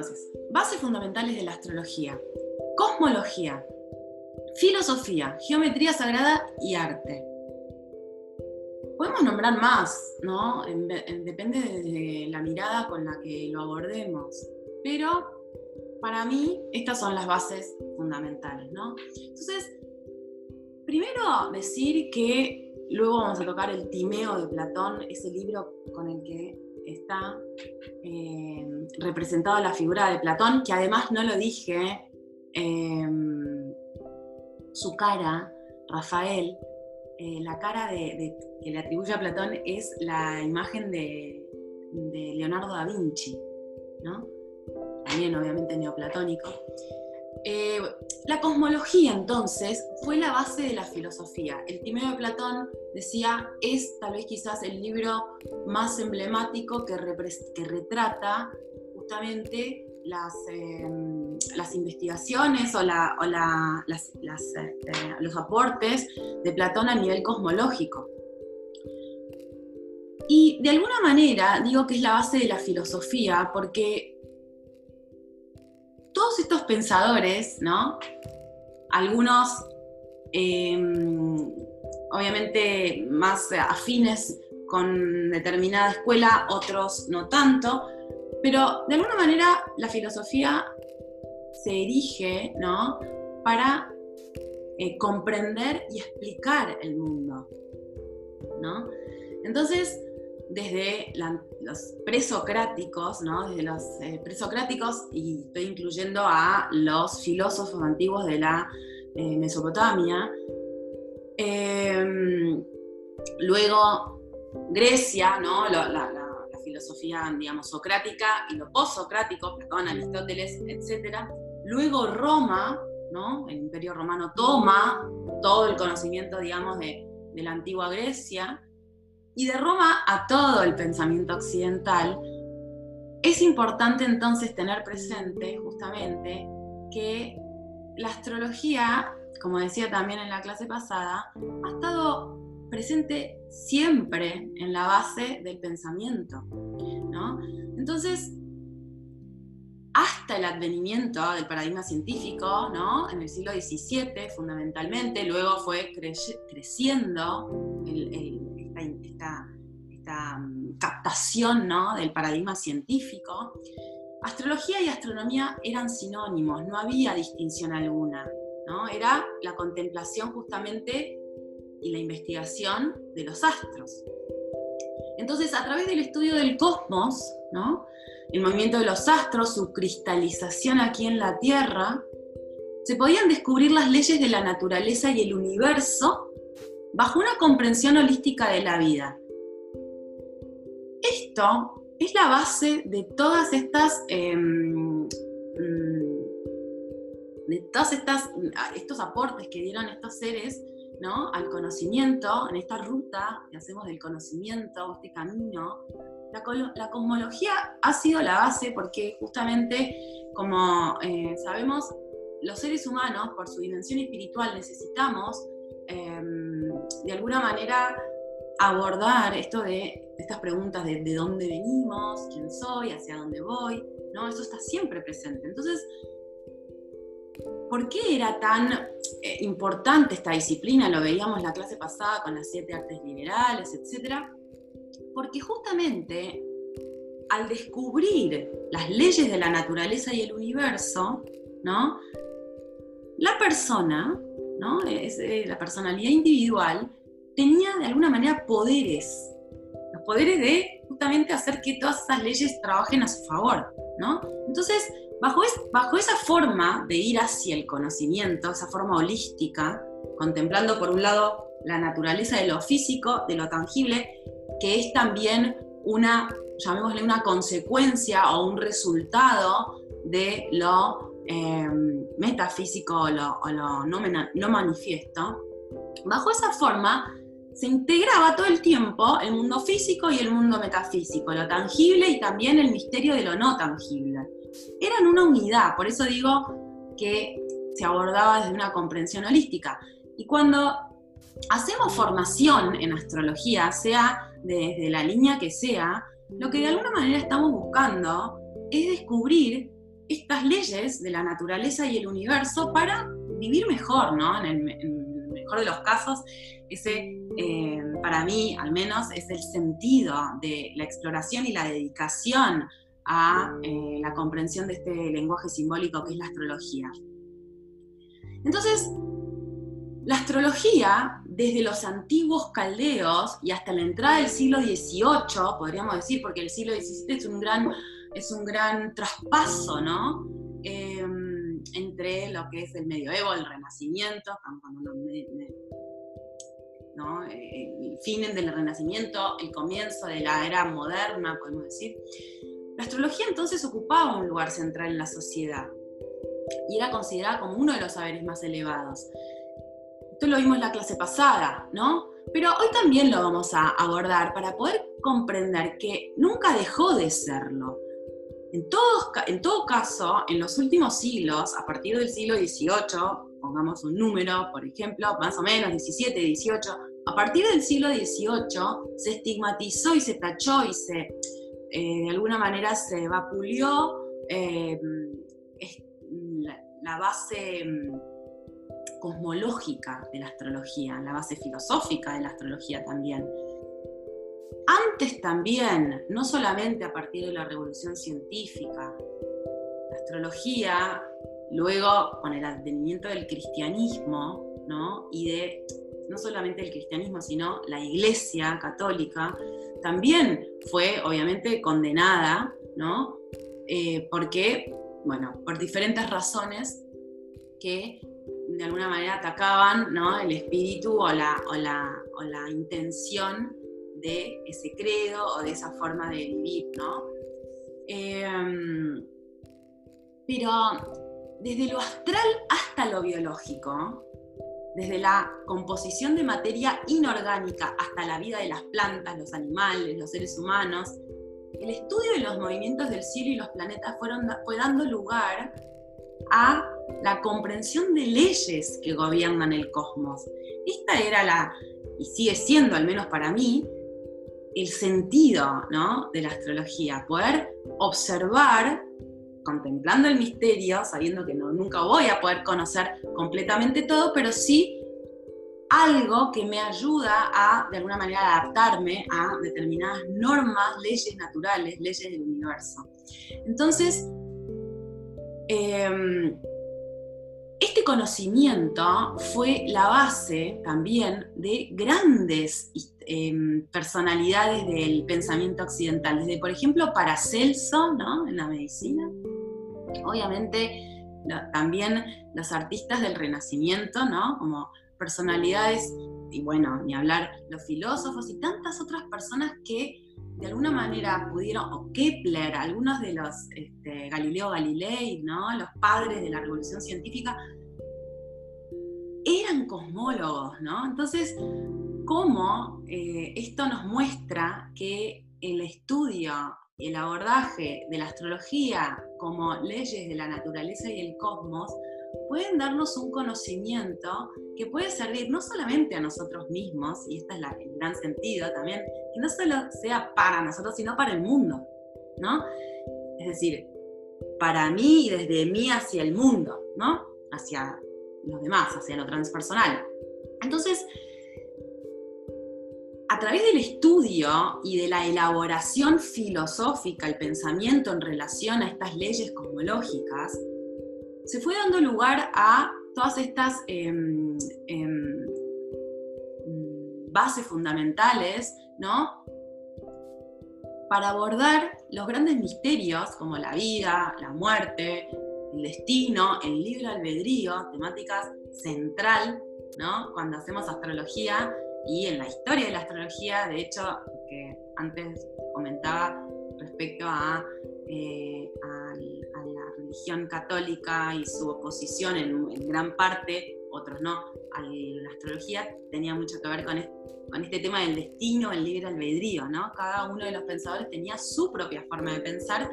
Entonces, bases fundamentales de la astrología. Cosmología, filosofía, geometría sagrada y arte. Podemos nombrar más, ¿no? depende de la mirada con la que lo abordemos. Pero para mí, estas son las bases fundamentales, ¿no? Entonces, primero decir que luego vamos a tocar el Timeo de Platón, ese libro con el que está eh, representada la figura de Platón, que además no lo dije, em, su cara, Rafael, eh, la cara de, que le atribuye a Platón es la imagen de, Leonardo da Vinci, ¿no? también obviamente neoplatónico. Eh, la cosmología entonces fue la base de la filosofía. El Timeo de Platón decía es tal vez quizás el libro más emblemático que, que retrata justamente las, em, las investigaciones o, la, o las, este, los aportes de Platón a nivel cosmológico. Y de alguna manera digo que es la base de la filosofía porque todos estos pensadores, ¿no? Algunos em, obviamente más afines con determinada escuela, otros no tanto, pero de alguna manera la filosofía se erige, ¿no? Para eh, comprender y explicar el mundo, ¿no? Entonces, desde los presocráticos, ¿no? desde los eh, presocráticos, y estoy incluyendo a los filósofos antiguos de la eh, Mesopotamia, em, luego Grecia, ¿no? La, filosofía, digamos, socrática y lo postsocrático, Platón, Aristóteles, etc. Luego Roma, ¿no? El Imperio Romano toma todo el conocimiento, digamos, de, de la antigua Grecia, y de Roma a todo el pensamiento occidental, es importante entonces tener presente justamente que la astrología, como decía también en la clase pasada, ha estado presente siempre en la base del pensamiento. Entonces, hasta el advenimiento del paradigma científico, ¿no? en el siglo XVII fundamentalmente, luego fue creciendo el mm, captación ¿no? del paradigma científico, astrología y astronomía eran sinónimos, no había distinción alguna. ¿no? Era la contemplación justamente y la investigación de los astros. Entonces, a través del estudio del cosmos, ¿no? el movimiento de los astros, su cristalización aquí en la Tierra, se podían descubrir las leyes de la naturaleza y el universo bajo una comprensión holística de la vida. Esto es la base de todas estas, mm, de estas, estos aportes que dieron estos seres ¿no? al conocimiento, en esta ruta que hacemos del conocimiento, este camino. La, la cosmología ha sido la base porque justamente, como eh, sabemos, los seres humanos, por su dimensión espiritual, necesitamos em, de alguna manera abordar esto de estas preguntas de, de dónde venimos, quién soy, hacia dónde voy, ¿no? Eso está siempre presente. Entonces, ¿por qué era tan eh, importante esta disciplina? Lo veíamos la clase pasada con las siete artes liberales, etc. Porque justamente al descubrir las leyes de la naturaleza y el universo, ¿no? La persona ¿no? Es, eh, la personalidad individual tenía de alguna manera poderes, los poderes de justamente hacer que todas esas leyes trabajen a su favor, ¿no? Entonces, bajo, esa forma de ir hacia el conocimiento, esa forma holística, contemplando por un lado la naturaleza de lo físico, de lo tangible, que es también una, llamémosle una consecuencia o un resultado de lo Em, metafísico o lo, no, manifiesto, bajo esa forma se integraba todo el tiempo el mundo físico y el mundo metafísico, lo tangible y también el misterio de lo no tangible. Eran una unidad, por eso digo que se abordaba desde una comprensión holística. Y cuando hacemos formación en astrología, sea desde la línea que sea, lo que de alguna manera estamos buscando es descubrir estas leyes de la naturaleza y el universo para vivir mejor, ¿no? En el, mejor de los casos, ese, eh, para mí al menos, es el sentido de la exploración y la dedicación a eh, la comprensión de este lenguaje simbólico que es la astrología. Entonces, la astrología, desde los antiguos caldeos y hasta la entrada del siglo XVIII, podríamos decir, porque el siglo XVII es un gran, es un gran traspaso, ¿no? Em, entre lo que es el medioevo, el renacimiento, ¿no? Eh, el fin del renacimiento, el comienzo de la era moderna, podemos decir. La astrología entonces ocupaba un lugar central en la sociedad y era considerada como uno de los saberes más elevados. Esto lo vimos en la clase pasada, ¿no? Pero hoy también lo vamos a abordar para poder comprender que nunca dejó de serlo. En, en todo caso, en los últimos siglos, a partir del siglo XVIII, pongamos un número, por ejemplo, más o menos 17, 18, a partir del siglo XVIII se estigmatizó y se tachó y se, eh, de alguna manera se vapuleó eh, la base mm, cosmológica de la astrología, la base filosófica de la astrología también. Antes también, no solamente a partir de la revolución científica, la astrología, luego con el advenimiento del cristianismo, ¿no? y de no solamente el cristianismo, sino la iglesia católica, también fue obviamente condenada, ¿no? Eh, porque bueno, por diferentes razones que de alguna manera atacaban el espíritu o la, o, la, intención de ese credo o de esa forma de vivir, ¿no? Em, pero desde lo astral hasta lo biológico, desde la composición de materia inorgánica hasta la vida de las plantas, los animales, los seres humanos, el estudio de los movimientos del cielo y los planetas fueron, fue dando lugar a la comprensión de leyes que gobiernan el cosmos. Esta era la, y sigue siendo, al menos para mí, el sentido ¿no? de la astrología, poder observar, contemplando el misterio, sabiendo que no, nunca voy a poder conocer completamente todo, pero sí algo que me ayuda a, de alguna manera, adaptarme a determinadas normas, leyes naturales, leyes del universo. Entonces, em, este conocimiento fue la base también de grandes em, personalidades del pensamiento occidental, desde por ejemplo Paracelso, ¿no? en la medicina, obviamente también los artistas del Renacimiento, ¿no? como personalidades, y bueno, ni hablar los filósofos y tantas otras personas que de alguna manera pudieron, o Kepler, algunos de los este, Galileo Galilei, ¿no? los padres de la revolución científica, eran cosmólogos, ¿no? Entonces, ¿cómo eh, esto nos muestra que el estudio el abordaje de la astrología como leyes de la naturaleza y el cosmos pueden darnos un conocimiento que puede servir no solamente a nosotros mismos, y este es el gran sentido también, que no solo sea para nosotros, sino para el mundo, ¿no? Es decir, para mí y desde mí hacia el mundo, ¿no? Hacia los demás, hacia lo transpersonal. Entonces, a través del estudio y de la elaboración filosófica, el pensamiento en relación a estas leyes cosmológicas, se fue dando lugar a todas estas em, em, bases fundamentales, ¿no? Para abordar los grandes misterios como la vida, la muerte, el destino, el libre albedrío, temáticas central, ¿no? Cuando hacemos astrología y en la historia de la astrología, de hecho, que antes comentaba respecto a, eh, religión católica y su oposición en, gran parte, otros no, a la astrología, tenía mucho que ver con este, con este tema del destino, el libre albedrío, ¿no? Cada uno de los pensadores tenía su propia forma de pensar,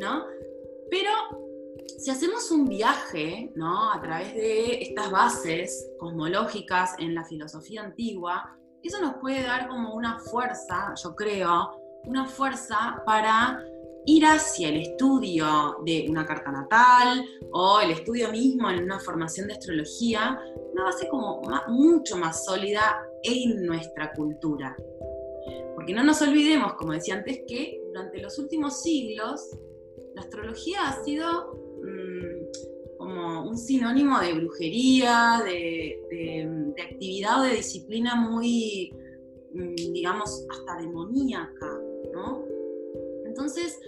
¿no? Pero si hacemos un viaje, ¿no? A través de estas bases cosmológicas en la filosofía antigua, eso nos puede dar como una fuerza, yo creo, una fuerza para ir hacia el estudio de una carta natal o el estudio mismo en una formación de astrología, una base como mucho más sólida en nuestra cultura. Porque no nos olvidemos, como decía antes, que durante los últimos siglos la astrología ha sido mm, como un sinónimo de brujería, de, actividad o de disciplina muy, mm, digamos, hasta demoníaca, ¿no? Entonces,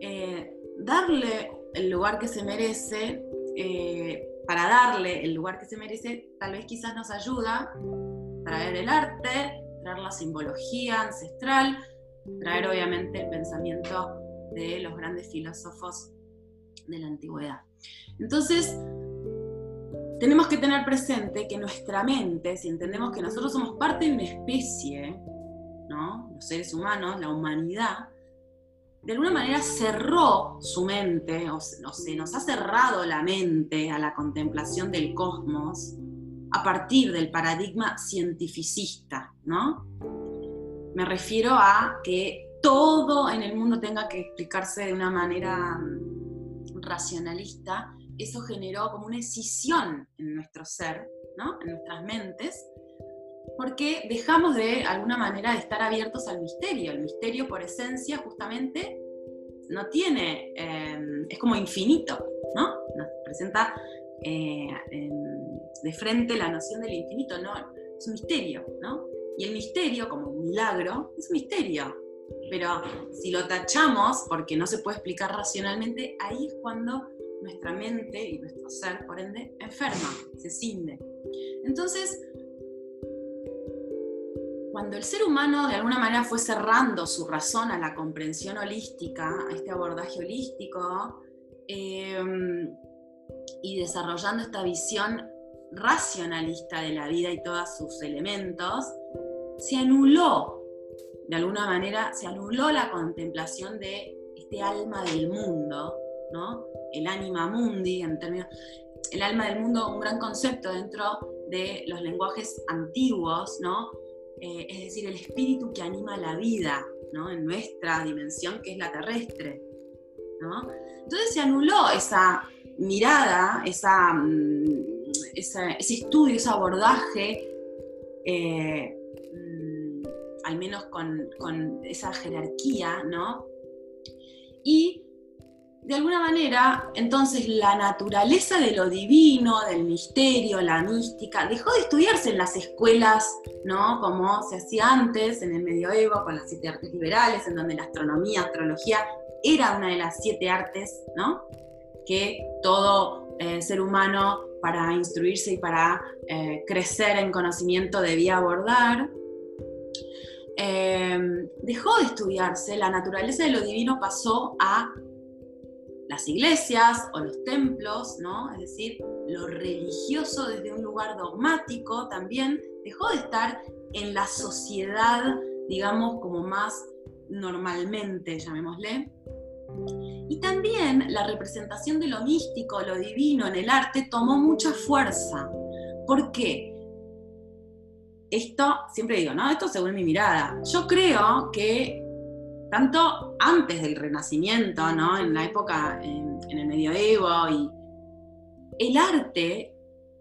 eh, darle el lugar que se merece, eh, para darle el lugar que se merece, tal vez quizás nos ayuda traer el arte, traer la simbología ancestral, traer obviamente el pensamiento de los grandes filósofos de la antigüedad. Entonces, tenemos que tener presente que nuestra mente, si entendemos que nosotros somos parte de una especie, ¿no? los seres humanos, la humanidad, de alguna manera cerró su mente, o, se nos ha cerrado la mente a la contemplación del cosmos a partir del paradigma cientificista, ¿no? Me refiero a que todo en el mundo tenga que explicarse de una manera racionalista, eso generó como una escisión en nuestro ser, ¿no? en nuestras mentes, porque dejamos de alguna manera de estar abiertos al misterio. El misterio por esencia justamente no tiene, em, es como infinito, ¿no? Nos presenta eh, de frente la noción del infinito, ¿no? Es un misterio, ¿no? Y el misterio, como un milagro, es un misterio. Pero si lo tachamos porque no se puede explicar racionalmente, ahí es cuando nuestra mente y nuestro ser, por ende, enferma, se cinde. Entonces, cuando el ser humano de alguna manera fue cerrando su razón a la comprensión holística, a este abordaje holístico, em, y desarrollando esta visión racionalista de la vida y todos sus elementos, se anuló, de alguna manera, se anuló la contemplación de este alma del mundo, ¿no? El anima mundi, en términos, el alma del mundo, un gran concepto dentro de los lenguajes antiguos, ¿no? Eh, es decir, el espíritu que anima la vida, ¿no? En nuestra dimensión que es la terrestre, ¿no? Entonces se anuló esa mirada, esa, mm, ese estudio, ese abordaje, eh, al menos con, con, esa jerarquía, ¿no? Y de alguna manera, entonces la naturaleza de lo divino, del misterio, la mística, dejó de estudiarse en las escuelas, ¿no? Como se hacía antes en el medioevo con las siete artes liberales, en donde la astronomía, astrología era una de las siete artes, ¿no? Que todo eh, ser humano para instruirse y para eh, crecer en conocimiento debía abordar. Eh, dejó de estudiarse, la naturaleza de lo divino pasó a las iglesias o los templos, ¿no? Es decir, lo religioso desde un lugar dogmático también dejó de estar en la sociedad, digamos, como más normalmente, llamémosle. Y también la representación de lo místico, lo divino en el arte tomó mucha fuerza. ¿Por qué? Esto, siempre digo, ¿no? Esto según mi mirada. Yo creo que tanto antes del Renacimiento, ¿no? en la época, en, el medioevo, y el arte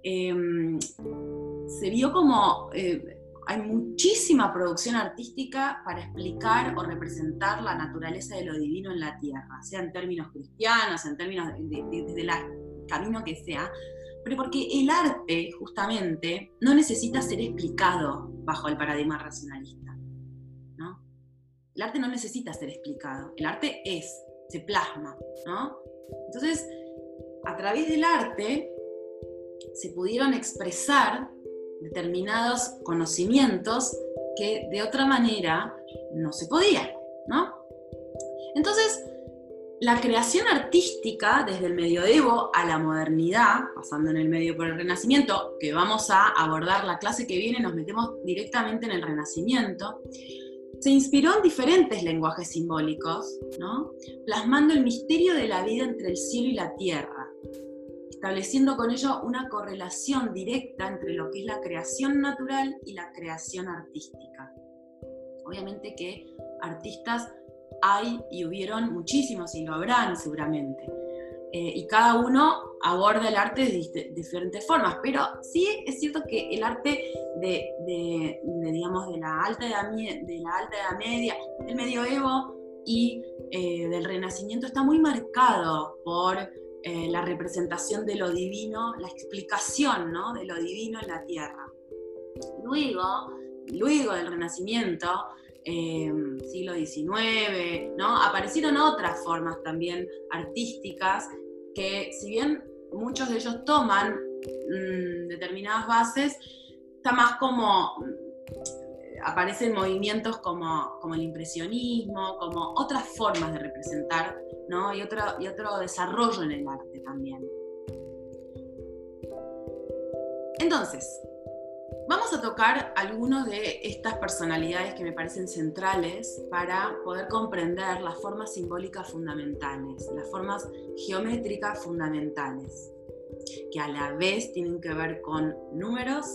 em, se vio como, eh, hay muchísima producción artística para explicar o representar la naturaleza de lo divino en la tierra, sea en términos cristianos, en términos del camino que sea, pero porque el arte justamente no necesita ser explicado bajo el paradigma racionalista. El arte no necesita ser explicado, el arte es, se plasma, ¿no? Entonces, a través del arte se pudieron expresar determinados conocimientos que de otra manera no se podían, ¿no? Entonces, la creación artística desde el medioevo a la modernidad, pasando en el medio por el renacimiento, que vamos a abordar la clase que viene, nos metemos directamente en el renacimiento, se inspiró en diferentes lenguajes simbólicos, ¿no? plasmando el misterio de la vida entre el cielo y la tierra, estableciendo con ello una correlación directa entre lo que es la creación natural y la creación artística. Obviamente que artistas hay y hubieron muchísimos y lo habrán seguramente. Eh, y cada uno aborda el arte de, diferentes formas, pero sí es cierto que el arte de, digamos, de la alta edad, de la alta edad media, del medioevo y eh, del renacimiento está muy marcado por eh, la representación de lo divino, la explicación ¿no? de lo divino en la tierra. Luego, luego del renacimiento, siglo XIX, ¿no? aparecieron otras formas también artísticas que si bien muchos de ellos toman mm, determinadas bases, está más como mm, aparecen movimientos como, como, el impresionismo, como otras formas de representar, ¿no? y, otro, y otro desarrollo en el arte también. Entonces, Vamos a tocar algunas de estas personalidades que me parecen centrales para poder comprender las formas simbólicas fundamentales, las formas geométricas fundamentales, que a la vez tienen que ver con números,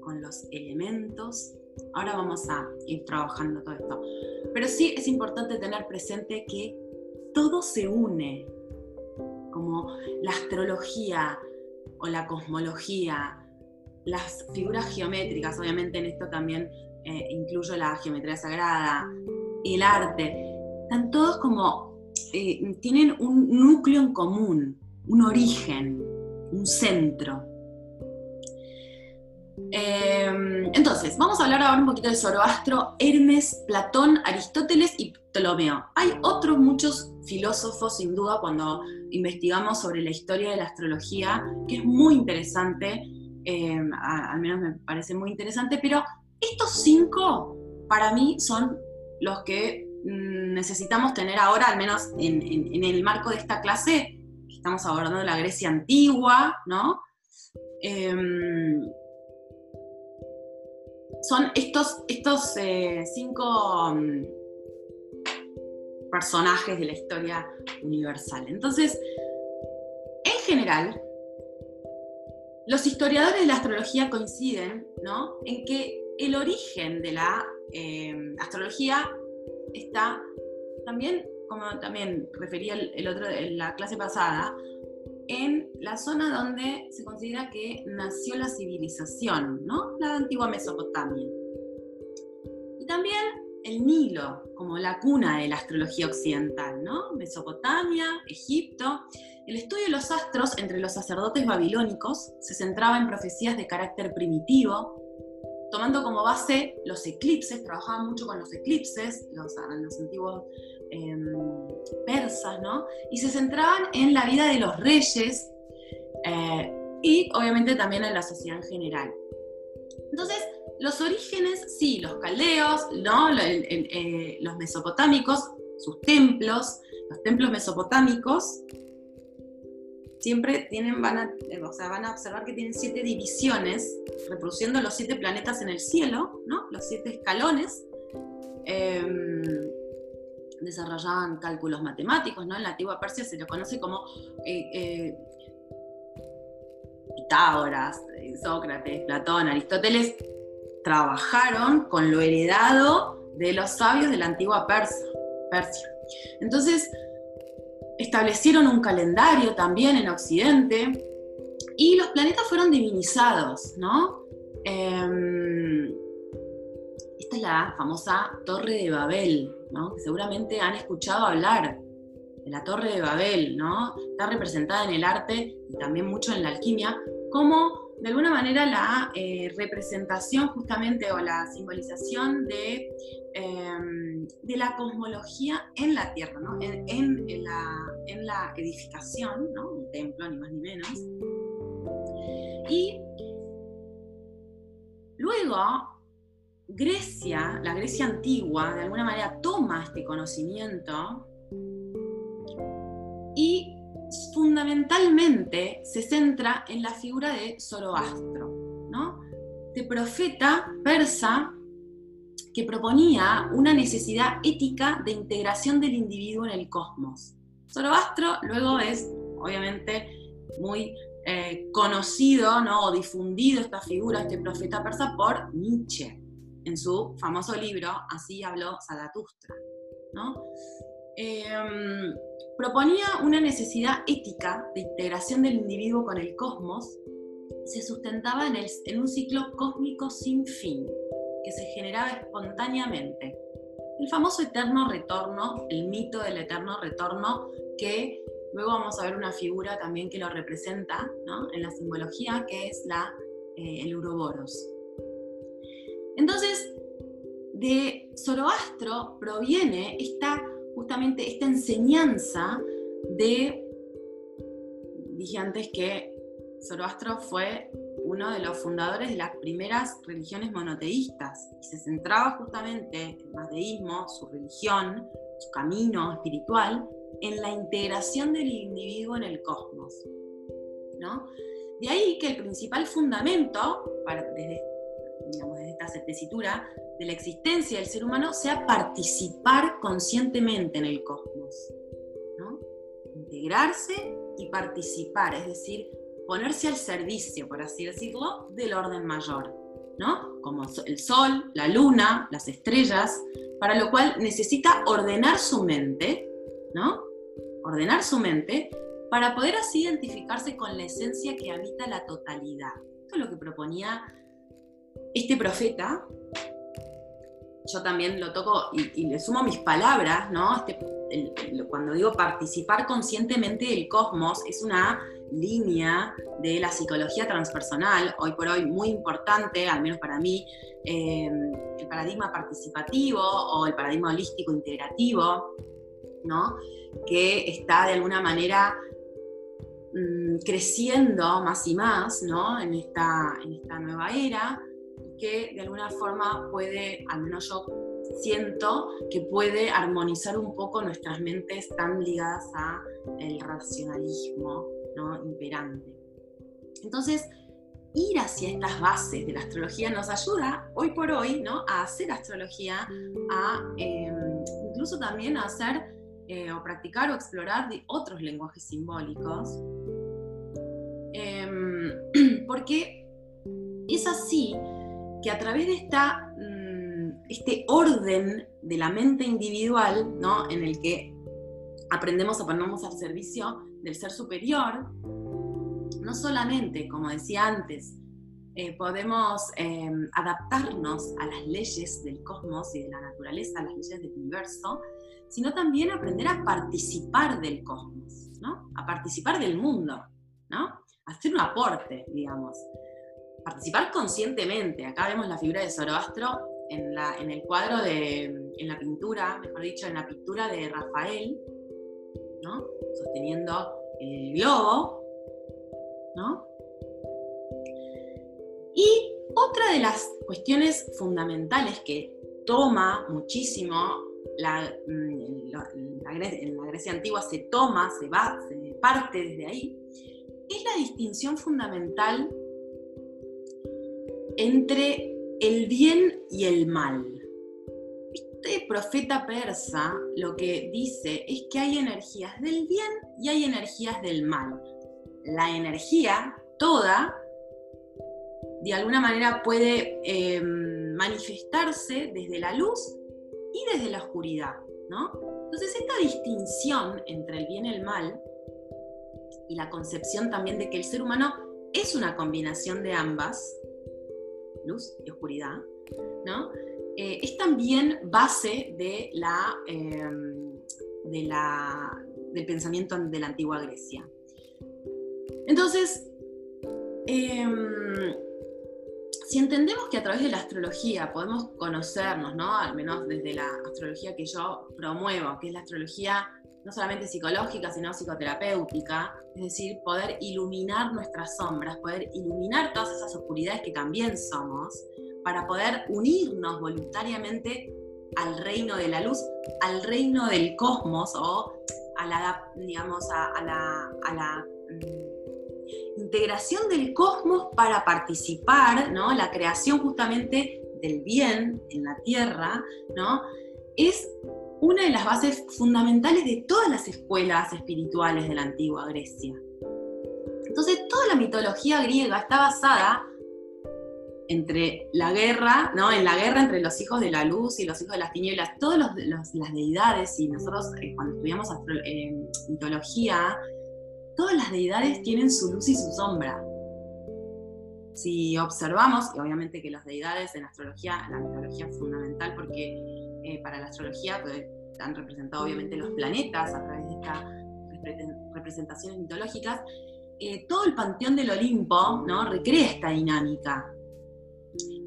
con los elementos. Ahora vamos a ir trabajando todo esto. Pero sí es importante tener presente que todo se une, como la astrología o la cosmología, las figuras geométricas, obviamente en esto también eh, incluyo la geometría sagrada, el arte, están todos como, eh, tienen un núcleo en común, un origen, un centro. Em, entonces, vamos a hablar ahora un poquito de Zoroastro, Hermes, Platón, Aristóteles y Ptolomeo. Hay otros muchos filósofos, sin duda, cuando investigamos sobre la historia de la astrología, que es muy interesante Em, al menos me parece muy interesante, pero estos cinco para mí son los que mm, necesitamos tener ahora, al menos en, el marco de esta clase, estamos abordando la Grecia antigua, ¿no? Em, son estos, estos eh, cinco mm, personajes de la historia universal. Entonces, en general, los historiadores de la astrología coinciden ¿no? en que el origen de la eh, astrología está también, como también refería el, otro en la clase pasada, en la zona donde se considera que nació la civilización, ¿no? la antigua Mesopotamia. Y también el Nilo, como la cuna de la astrología occidental, ¿no? Mesopotamia, Egipto. El estudio de los astros entre los sacerdotes babilónicos se centraba en profecías de carácter primitivo, tomando como base los eclipses, trabajaban mucho con los eclipses, los, antiguos em, persas, ¿no? Y se centraban en la vida de los reyes eh, y obviamente también en la sociedad en general. Entonces, los orígenes, sí, los caldeos, ¿no? Eh, los mesopotámicos, sus templos, los templos mesopotámicos, siempre tienen, van a, eh, o sea, van a observar que tienen siete divisiones, reproduciendo los siete planetas en el cielo, ¿no? los siete escalones. Em, desarrollaban cálculos matemáticos, ¿no? En la antigua Persia se lo conoce como eh, eh, Pitágoras, Sócrates, Platón, Aristóteles, trabajaron con lo heredado de los sabios de la antigua Persia. Persia. Entonces, establecieron un calendario también en Occidente y los planetas fueron divinizados, ¿no? Em, esta es la famosa Torre de Babel, ¿no? Seguramente han escuchado hablar de la Torre de Babel, ¿no? Está representada en el arte y también mucho en la alquimia como de alguna manera la eh, representación justamente o la simbolización de, em, de la cosmología en la Tierra, ¿no? en, la, edificación, ¿no? un templo ni más ni menos. Y luego Grecia, la Grecia antigua, de alguna manera toma este conocimiento fundamentalmente se centra en la figura de Zoroastro, ¿no? de profeta persa que proponía una necesidad ética de integración del individuo en el cosmos. Zoroastro luego es, obviamente, muy eh, conocido ¿no? o difundido esta figura, este profeta persa, por Nietzsche, en su famoso libro Así habló Zaratustra. Em, proponía una necesidad ética de integración del individuo con el cosmos se sustentaba en, en un ciclo cósmico sin fin, que se generaba espontáneamente. El famoso eterno retorno, el mito del eterno retorno, que luego vamos a ver una figura también que lo representa en la simbología, que es la, eh, el Uroboros. Entonces, de Zoroastro proviene esta, justamente esta enseñanza de, dije antes que Zoroastro fue uno de los fundadores de las primeras religiones monoteístas y se centraba justamente el mazdeísmo, su religión, su camino espiritual, en la integración del individuo en el cosmos. ¿no? De ahí que el principal fundamento, desde, digamos, desde esta tesitura, de la existencia del ser humano sea participar conscientemente en el cosmos. ¿no? Integrarse y participar, es decir, ponerse al servicio, por así decirlo, del orden mayor, ¿no? Como el sol, la luna, las estrellas, para lo cual necesita ordenar su mente, ¿no? Ordenar su mente para poder así identificarse con la esencia que habita la totalidad. Esto es lo que proponía este profeta. Yo también lo toco y, le sumo mis palabras, ¿no? Este, cuando digo participar conscientemente del cosmos, es una línea de la psicología transpersonal, hoy por hoy muy importante, al menos para mí, em, el paradigma participativo o el paradigma holístico integrativo, ¿no? que está de alguna manera mm, creciendo más y más ¿no? en, esta, en esta nueva era, que de alguna forma puede, al menos yo siento que puede armonizar un poco nuestras mentes tan ligadas a el racionalismo ¿no? imperante. Entonces, ir hacia estas bases de la astrología nos ayuda hoy por hoy ¿no? a hacer astrología, a em, incluso también a hacer eh, o practicar o explorar otros lenguajes simbólicos. Em, porque es así que a través de esta, mm, este orden de la mente individual, ¿no? en el que aprendemos a ponernos al servicio del ser superior, no solamente, como decía antes, eh, podemos em, adaptarnos a las leyes del cosmos y de la naturaleza, a las leyes del universo, sino también aprender a participar del cosmos, ¿no? a participar del mundo, ¿no? hacer un aporte, digamos. Participar conscientemente. Acá vemos la figura de Zoroastro en, el cuadro de, en la pintura, mejor dicho, en la pintura de Rafael, sosteniendo el globo, ¿no? Y otra de las cuestiones fundamentales que toma muchísimo la, mm, en la Grecia antigua se toma, se va, se parte desde ahí, es la distinción fundamental entre el bien y el mal este profeta persa lo que dice es que hay energías del bien y hay energías del mal. La energía toda, de alguna manera, puede em, manifestarse desde la luz y desde la oscuridad, ¿no? Entonces, esta distinción entre el bien y el mal, y la concepción también de que el ser humano es una combinación de ambas, luz y oscuridad, ¿no? Eh, es también base de la, em, de la, del pensamiento de la antigua Grecia. Entonces, em, si entendemos que a través de la astrología podemos conocernos, ¿no? al menos desde la astrología que yo promuevo, que es la astrología no solamente psicológica, sino psicoterapéutica, es decir, poder iluminar nuestras sombras, poder iluminar todas esas oscuridades que también somos, para poder unirnos voluntariamente al reino de la luz, al reino del cosmos o a la, digamos, a, la, mm, integración del cosmos para participar, ¿no? La creación justamente del bien en la tierra, ¿no? Es una de las bases fundamentales de todas las escuelas espirituales de la antigua Grecia. Entonces, toda la mitología griega está basada entre la guerra, ¿no? En la guerra entre los hijos de la luz y los hijos de las tinieblas, todas las deidades, y nosotros eh, cuando estudiamos eh, mitología, todas las deidades tienen su luz y su sombra. Si observamos, y obviamente que las deidades en astrología, la mitología es fundamental porque eh, para la astrología pues, han representado obviamente los planetas a través de estas representaciones mitológicas, todo el panteón del Olimpo recrea esta dinámica.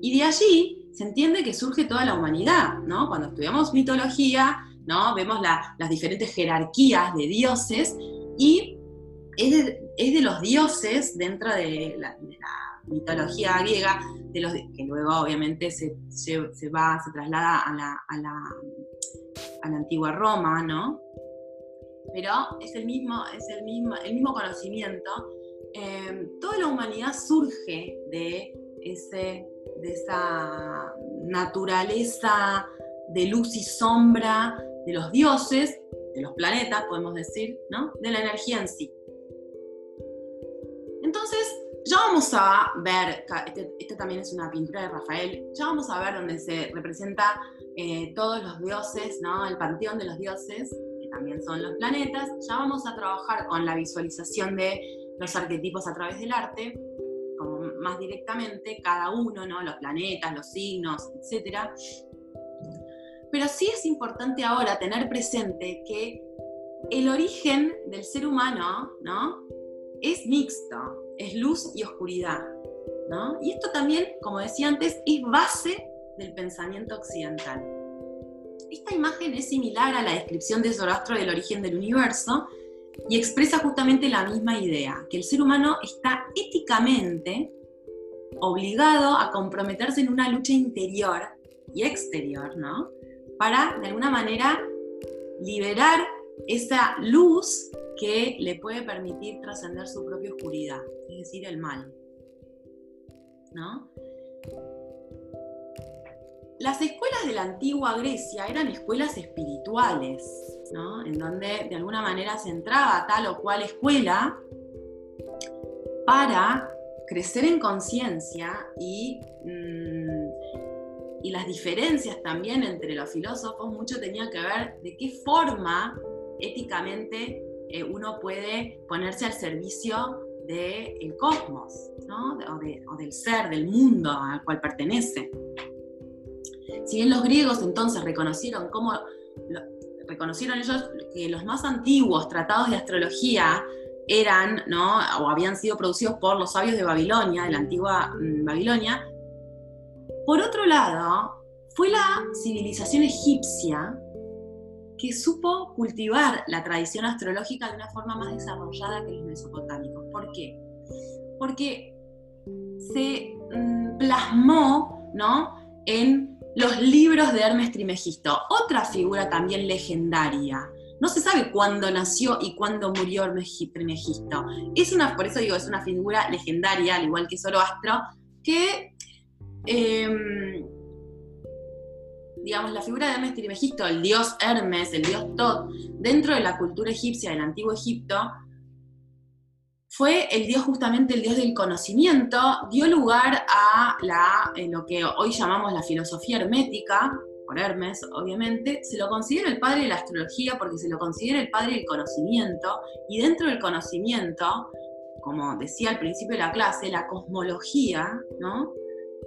Y de allí se entiende que surge toda la humanidad. Cuando estudiamos mitología. Vemos las diferentes jerarquías de dioses y es de, los dioses dentro de la, mitología griega, de los, que luego obviamente se, va, se traslada a la, a la, antigua Roma, ¿no? Pero es el mismo, es el mismo, el mismo conocimiento. Eh, toda la humanidad surge de ese de esa naturaleza de luz y sombra de los dioses, de los planetas, podemos decir, ¿no? De la energía en sí. Entonces, ya vamos a ver, este, este también es una pintura de Rafael, ya vamos a ver donde se representa eh, todos los dioses, ¿no? El panteón de los dioses, que también son los planetas. Ya vamos a trabajar con la visualización de los arquetipos a través del arte más directamente cada uno, ¿no? los planetas, los signos, etc. Pero sí es importante ahora tener presente que el origen del ser humano ¿no? es mixto, es luz y oscuridad. ¿no? Y esto también, como decía antes, es base del pensamiento occidental. Esta imagen es similar a la descripción de Zoroastro del origen del universo y expresa justamente la misma idea, que el ser humano está éticamente obligado a comprometerse en una lucha interior y exterior, ¿no? Para, de alguna manera, liberar esa luz que le puede permitir trascender su propia oscuridad, es decir, el mal. ¿No? Las escuelas de la antigua Grecia eran escuelas espirituales, ¿no? en donde de alguna manera se entraba tal o cual escuela para crecer en conciencia y, mm, y las diferencias también entre los filósofos mucho tenían que ver de qué forma éticamente eh, uno puede ponerse al servicio del cosmos, ¿no? o, del ser, del mundo al cual pertenece. Si bien los griegos entonces reconocieron cómo, reconocieron ellos que los más antiguos tratados de astrología eran, ¿no? o habían sido producidos por los sabios de Babilonia, de la antigua mm, Babilonia. Por otro lado, fue la civilización egipcia que supo cultivar la tradición astrológica de una forma más desarrollada que los mesopotámicos. ¿Por qué? Porque se mm, plasmó ¿no? en los libros de Hermes Trimegisto, otra figura también legendaria, no se sabe cuándo nació y cuándo murió Trimegisto. Es una, por eso digo, es una figura legendaria, al igual que Zoroastro, que, em, digamos, la figura de Hermes Trimegisto, el dios Hermes, el dios Tot, dentro de la cultura egipcia del antiguo Egipto, fue el dios justamente el dios del conocimiento, dio lugar a la, lo que hoy llamamos la filosofía hermética, por Hermes, obviamente, se lo considera el padre de la astrología porque se lo considera el padre del conocimiento, y dentro del conocimiento, como decía al principio de la clase, la cosmología, ¿no?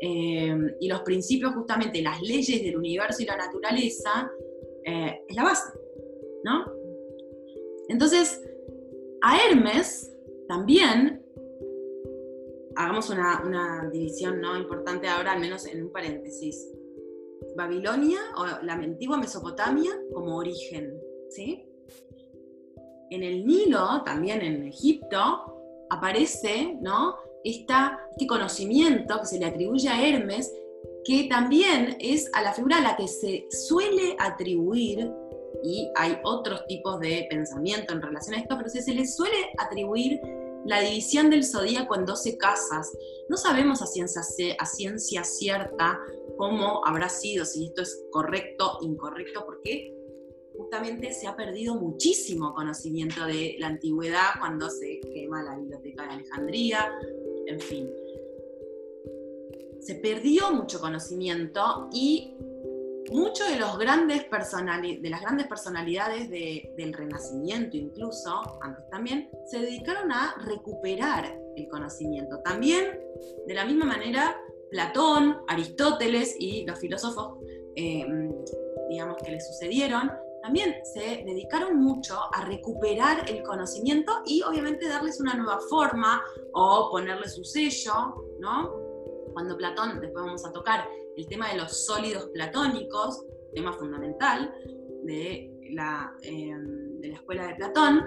Eh, y los principios, justamente, las leyes del universo y la naturaleza, eh, es la base, ¿no? Entonces, a Hermes también, hagamos una, una división ¿no? importante ahora, al menos en un paréntesis, Babilonia o la antigua Mesopotamia como origen. ¿sí? En el Nilo, también en Egipto, aparece ¿no? Este conocimiento que se le atribuye a Hermes, que también es a la figura a la que se suele atribuir, y hay otros tipos de pensamiento en relación a esto, pero se le suele atribuir la división del zodíaco en 12 casas. No sabemos a ciencia, a ciencia cierta cómo habrá sido, si esto es correcto, incorrecto, porque justamente se ha perdido muchísimo conocimiento de la antigüedad cuando se quema la biblioteca de Alejandría, en fin. se perdió mucho conocimiento y muchos de, los grandes de las grandes personalidades del Renacimiento incluso, antes también, se dedicaron a recuperar el conocimiento. También, de la misma manera, Platón, Aristóteles y los filósofos, eh, digamos, que le sucedieron, también se dedicaron mucho a recuperar el conocimiento y obviamente darles una nueva forma o ponerle su sello, ¿no? Cuando Platón, después vamos a tocar el tema de los sólidos platónicos, tema fundamental de la, em, escuela de Platón,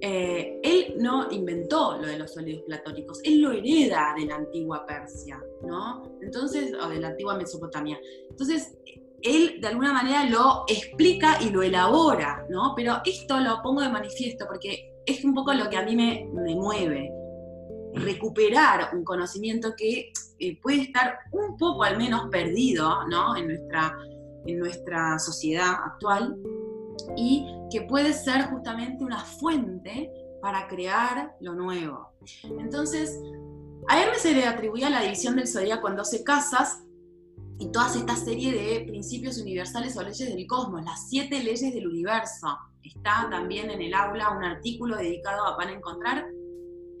eh, él no inventó lo de los sólidos platónicos, él lo hereda de la antigua Persia, ¿no? Entonces, o de la antigua Mesopotamia. Entonces, él de alguna manera lo explica y lo elabora, ¿no? Pero esto lo pongo de manifiesto porque es un poco lo que a mí me, mueve. Recuperar un conocimiento que eh, puede estar un poco al menos perdido, ¿no? En nuestra, en nuestra sociedad actual y que puede ser justamente una fuente para crear lo nuevo. Entonces, a Hermes se le atribuía la división del zodíaco en 12 casas y toda esta serie de principios universales o leyes del cosmos, las siete leyes del universo. Está también en el aula un artículo dedicado, a, van a encontrar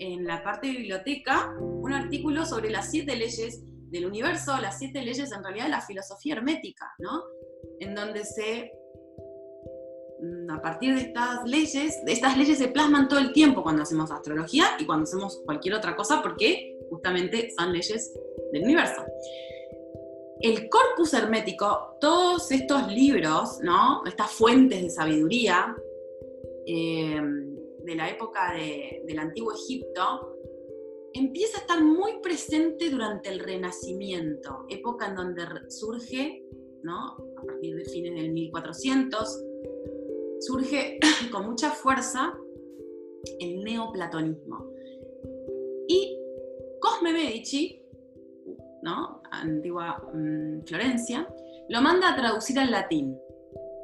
en la parte de biblioteca, un artículo sobre las siete leyes del universo, las siete leyes en realidad de la filosofía hermética, ¿no? En donde se, mm, a partir de estas leyes, estas leyes se plasman todo el tiempo cuando hacemos astrología y cuando hacemos cualquier otra cosa, porque justamente son leyes del universo el corpus hermético, todos estos libros, ¿no? estas fuentes de sabiduría eh, de la época del antiguo Egipto, empieza a estar muy presente durante el Renacimiento, época en donde surge, ¿no? a partir de fines del 1400, surge con mucha fuerza el neoplatonismo. Y Cosme Medici ¿no? Antigua mm, Florencia, lo manda a traducir al latín,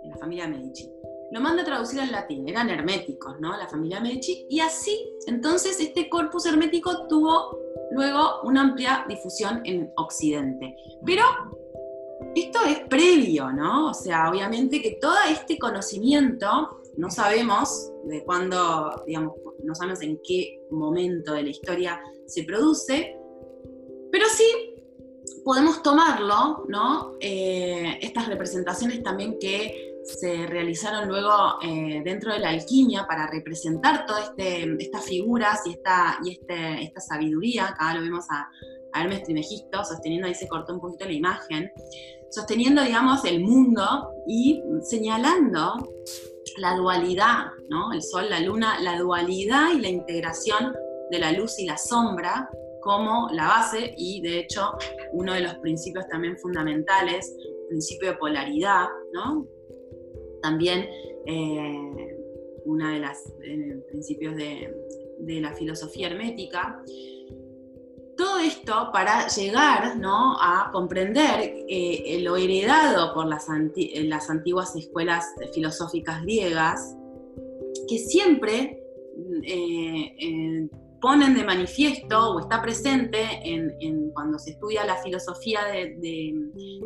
en la familia Medici. Lo manda a traducir al latín, eran herméticos, ¿no? La familia Medici, y así, entonces, este corpus hermético tuvo luego una amplia difusión en Occidente. Pero esto es previo, ¿no? O sea, obviamente que todo este conocimiento, no sabemos de cuándo, digamos, no sabemos en qué momento de la historia se produce, pero sí podemos tomarlo, ¿no? Eh, estas representaciones también que se realizaron luego eh, dentro de la alquimia para representar todas este, estas figuras y, esta, y este, esta sabiduría, acá lo vemos a, Hermes Trimegisto sosteniendo, ahí se cortó un poquito la imagen, sosteniendo, digamos, el mundo y señalando la dualidad, ¿no? El sol, la luna, la dualidad y la integración de la luz y la sombra como la base y de hecho uno de los principios también fundamentales, principio de polaridad, ¿no? También eh, uno de los eh, principios de, la filosofía hermética. Todo esto para llegar ¿no? a comprender eh, lo heredado por las, las antiguas escuelas filosóficas griegas, que siempre ponen de manifiesto o está presente en, cuando se estudia la filosofía de,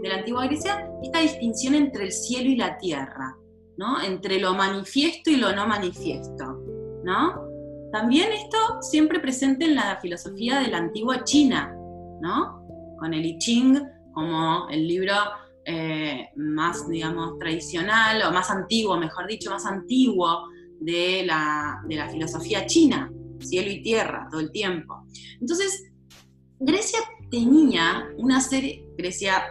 la antigua Grecia, esta distinción entre el cielo y la tierra, ¿no? entre lo manifiesto y lo no manifiesto. ¿no? También esto siempre presente en la filosofía de la antigua China, ¿no? con el I Ching como el libro eh, más, digamos, tradicional, o más antiguo, mejor dicho, más antiguo de la, de la filosofía china cielo y tierra todo el tiempo. Entonces, Grecia tenía una serie, Grecia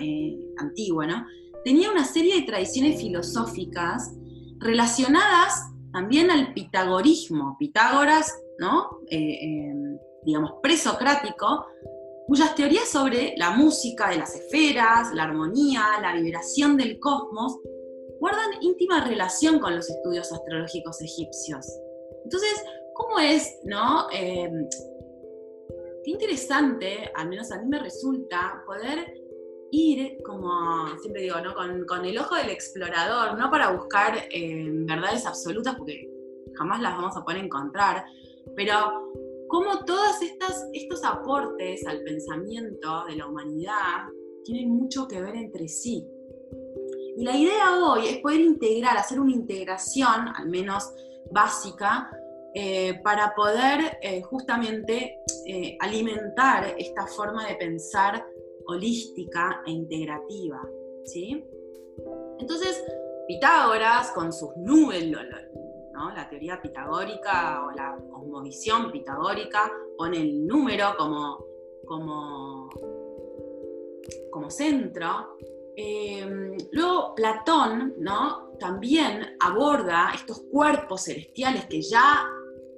eh, antigua, ¿no? Tenía una serie de tradiciones filosóficas relacionadas también al pitagorismo. Pitágoras, ¿no? Eh, em, digamos, presocrático, cuyas teorías sobre la música de las esferas, la armonía, la vibración del cosmos, guardan íntima relación con los estudios astrológicos egipcios. Entonces, ¿Cómo es, no? Em, qué interesante, al menos a mí me resulta, poder ir, como siempre digo, ¿no? con, el ojo del explorador, no para buscar em, verdades absolutas, porque jamás las vamos a poder encontrar, pero cómo todos estos aportes al pensamiento de la humanidad tienen mucho que ver entre sí. Y la idea hoy es poder integrar, hacer una integración, al menos básica, eh, para poder eh, justamente eh, alimentar esta forma de pensar holística e integrativa. ¿sí? Entonces, Pitágoras, con sus nubes, la teoría pitagórica o la cosmovisión pitagórica, pone el número como, como, como centro. luego Platón ¿no? también aborda estos cuerpos celestiales que ya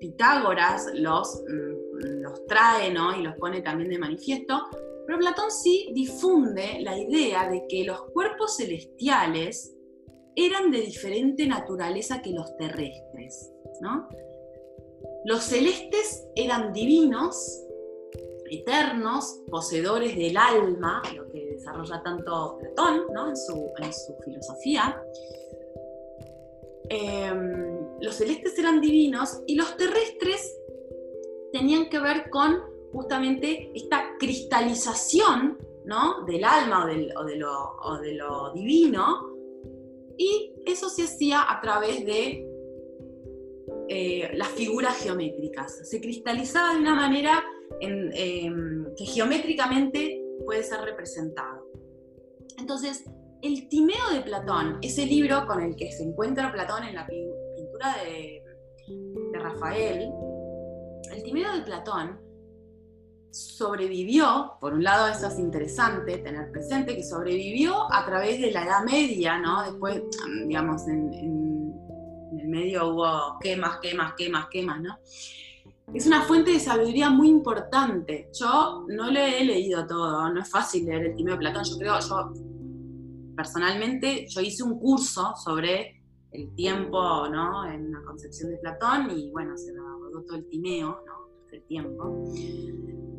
Pitágoras los, mm, los trae ¿no? y los pone también de manifiesto, pero Platón sí difunde la idea de que los cuerpos celestiales eran de diferente naturaleza que los terrestres. ¿no? Los celestes eran divinos, eternos, poseedores del alma, lo que desarrolla tanto Platón ¿no? en, su, en, su, filosofía. Em, los celestes eran divinos y los terrestres tenían que ver con justamente esta cristalización ¿no? del alma o, de lo, de, lo, divino, y eso se hacía a través de eh, las figuras geométricas. Se cristalizaba de una manera em, que geométricamente puede ser representado. Entonces, el Timeo de Platón, ese libro con el que se encuentra Platón en la de, Rafael, el Timeo de Platón sobrevivió, por un lado eso es interesante tener presente, que sobrevivió a través de la Edad Media, ¿no? Después, digamos, en, el medio hubo quemas, quemas, quemas, quemas, ¿no? Es una fuente de sabiduría muy importante. Yo no le he leído todo, no es fácil leer el Timeo de Platón. Yo creo, yo personalmente, yo hice un curso sobre el tiempo, ¿no? En la concepción de Platón y bueno, se abordó todo el Timeo, ¿no? El tiempo.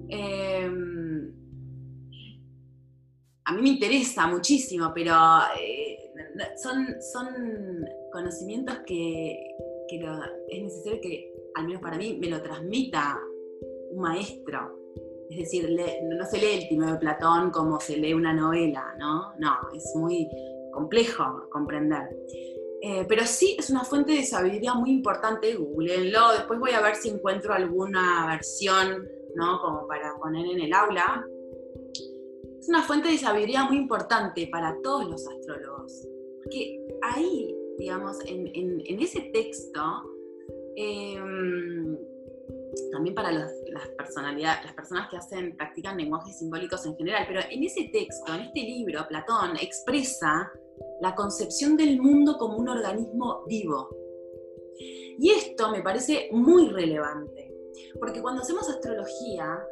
Em, a mí me interesa muchísimo, pero eh, son, son conocimientos que, es necesario que, al menos para mí, me lo transmita un maestro. Es decir, no se lee el Timeo de Platón como se lee una novela, ¿no? No, es muy complejo comprender. Eh, pero sí es una fuente de sabiduría muy importante, googleenlo, después voy a ver si encuentro alguna versión ¿no? Como para poner en el aula, es una fuente de sabiduría muy importante para todos los astrólogos. Porque ahí, digamos, en, ese texto, em, también para las personalidades, las personas que hacen, practican lenguajes simbólicos en general, pero en ese texto, en este libro, Platón expresa la concepción del mundo como un organismo vivo. Y esto me parece muy relevante, porque cuando hacemos astrología,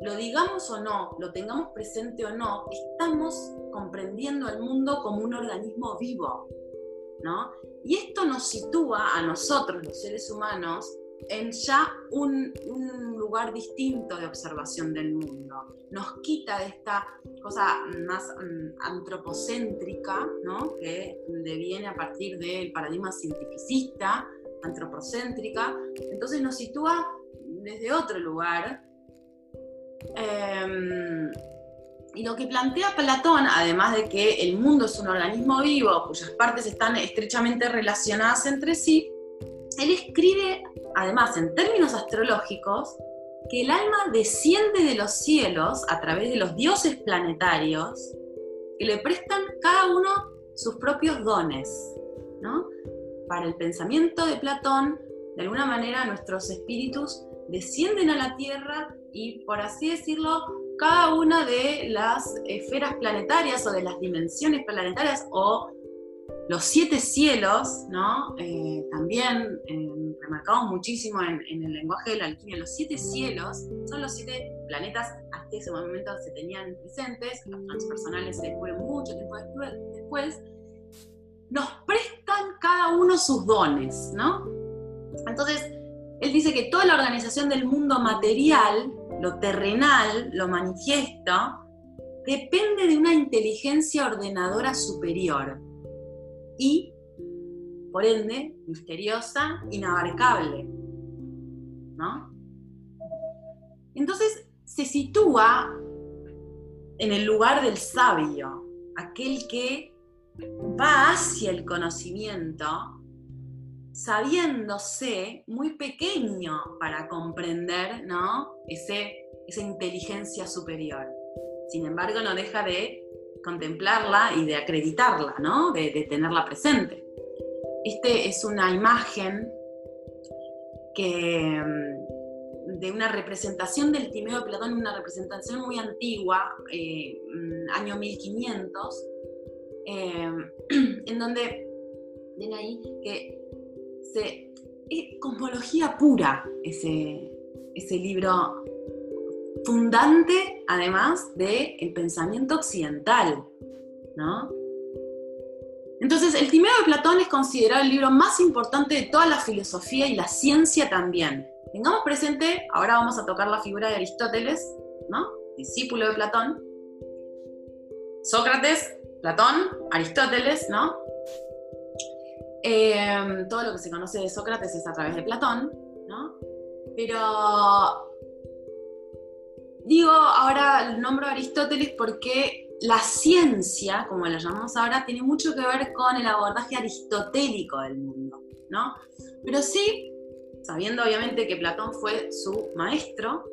lo digamos o no, lo tengamos presente o no, estamos comprendiendo al mundo como un organismo vivo, ¿no? Y esto nos sitúa a nosotros, los seres humanos, en ya un, lugar distinto de observación del mundo. Nos quita de esta cosa más mm, antropocéntrica, ¿no? que deviene a partir del paradigma cientificista, antropocéntrica, entonces nos sitúa desde otro lugar. Em, y lo que plantea Platón, además de que el mundo es un organismo vivo cuyas partes están estrechamente relacionadas entre sí, él escribe, además en términos astrológicos, que el alma desciende de los cielos a través de los dioses planetarios que le prestan cada uno sus propios dones. Para el pensamiento de Platón, de alguna manera nuestros espíritus descienden a la Tierra y, por así decirlo, cada una de las esferas planetarias o de las dimensiones planetarias o los siete cielos, ¿no? Eh, también eh, remarcamos muchísimo en, el lenguaje de la alquimia, los siete cielos son los siete planetas hasta ese momento se tenían presentes, los transpersonales se descubren mucho tiempo después, nos prestan cada uno sus dones, ¿no? Entonces, él dice que toda la organización del mundo material, lo terrenal, lo manifiesto, depende de una inteligencia ordenadora superior y, por ende, misteriosa, inabarcable. ¿No? Entonces se sitúa en el lugar del sabio, aquel que va hacia el conocimiento sabiéndose muy pequeño para comprender ¿no? Ese, esa inteligencia superior. Sin embargo, no deja de contemplarla y de acreditarla, ¿no? de, tenerla presente. Este es una imagen que, mm, de una representación del Timeo de Platón, una representación muy antigua, eh, mm, año 1500, eh, en donde ven ahí que se, es cosmología pura ese, ese libro fundante además del el pensamiento occidental, ¿no? Entonces, el Timeo de Platón es considerado el libro más importante de toda la filosofía y la ciencia también. Tengamos presente, ahora vamos a tocar la figura de Aristóteles, ¿no? Discípulo de Platón. Sócrates, Platón, Aristóteles, ¿no? Em, todo lo que se conoce de Sócrates es a través de Platón, ¿no? Pero digo ahora el nombre de Aristóteles porque la ciencia, como la llamamos ahora, tiene mucho que ver con el abordaje aristotélico del mundo, ¿no? Pero sí, sabiendo obviamente que Platón fue su maestro,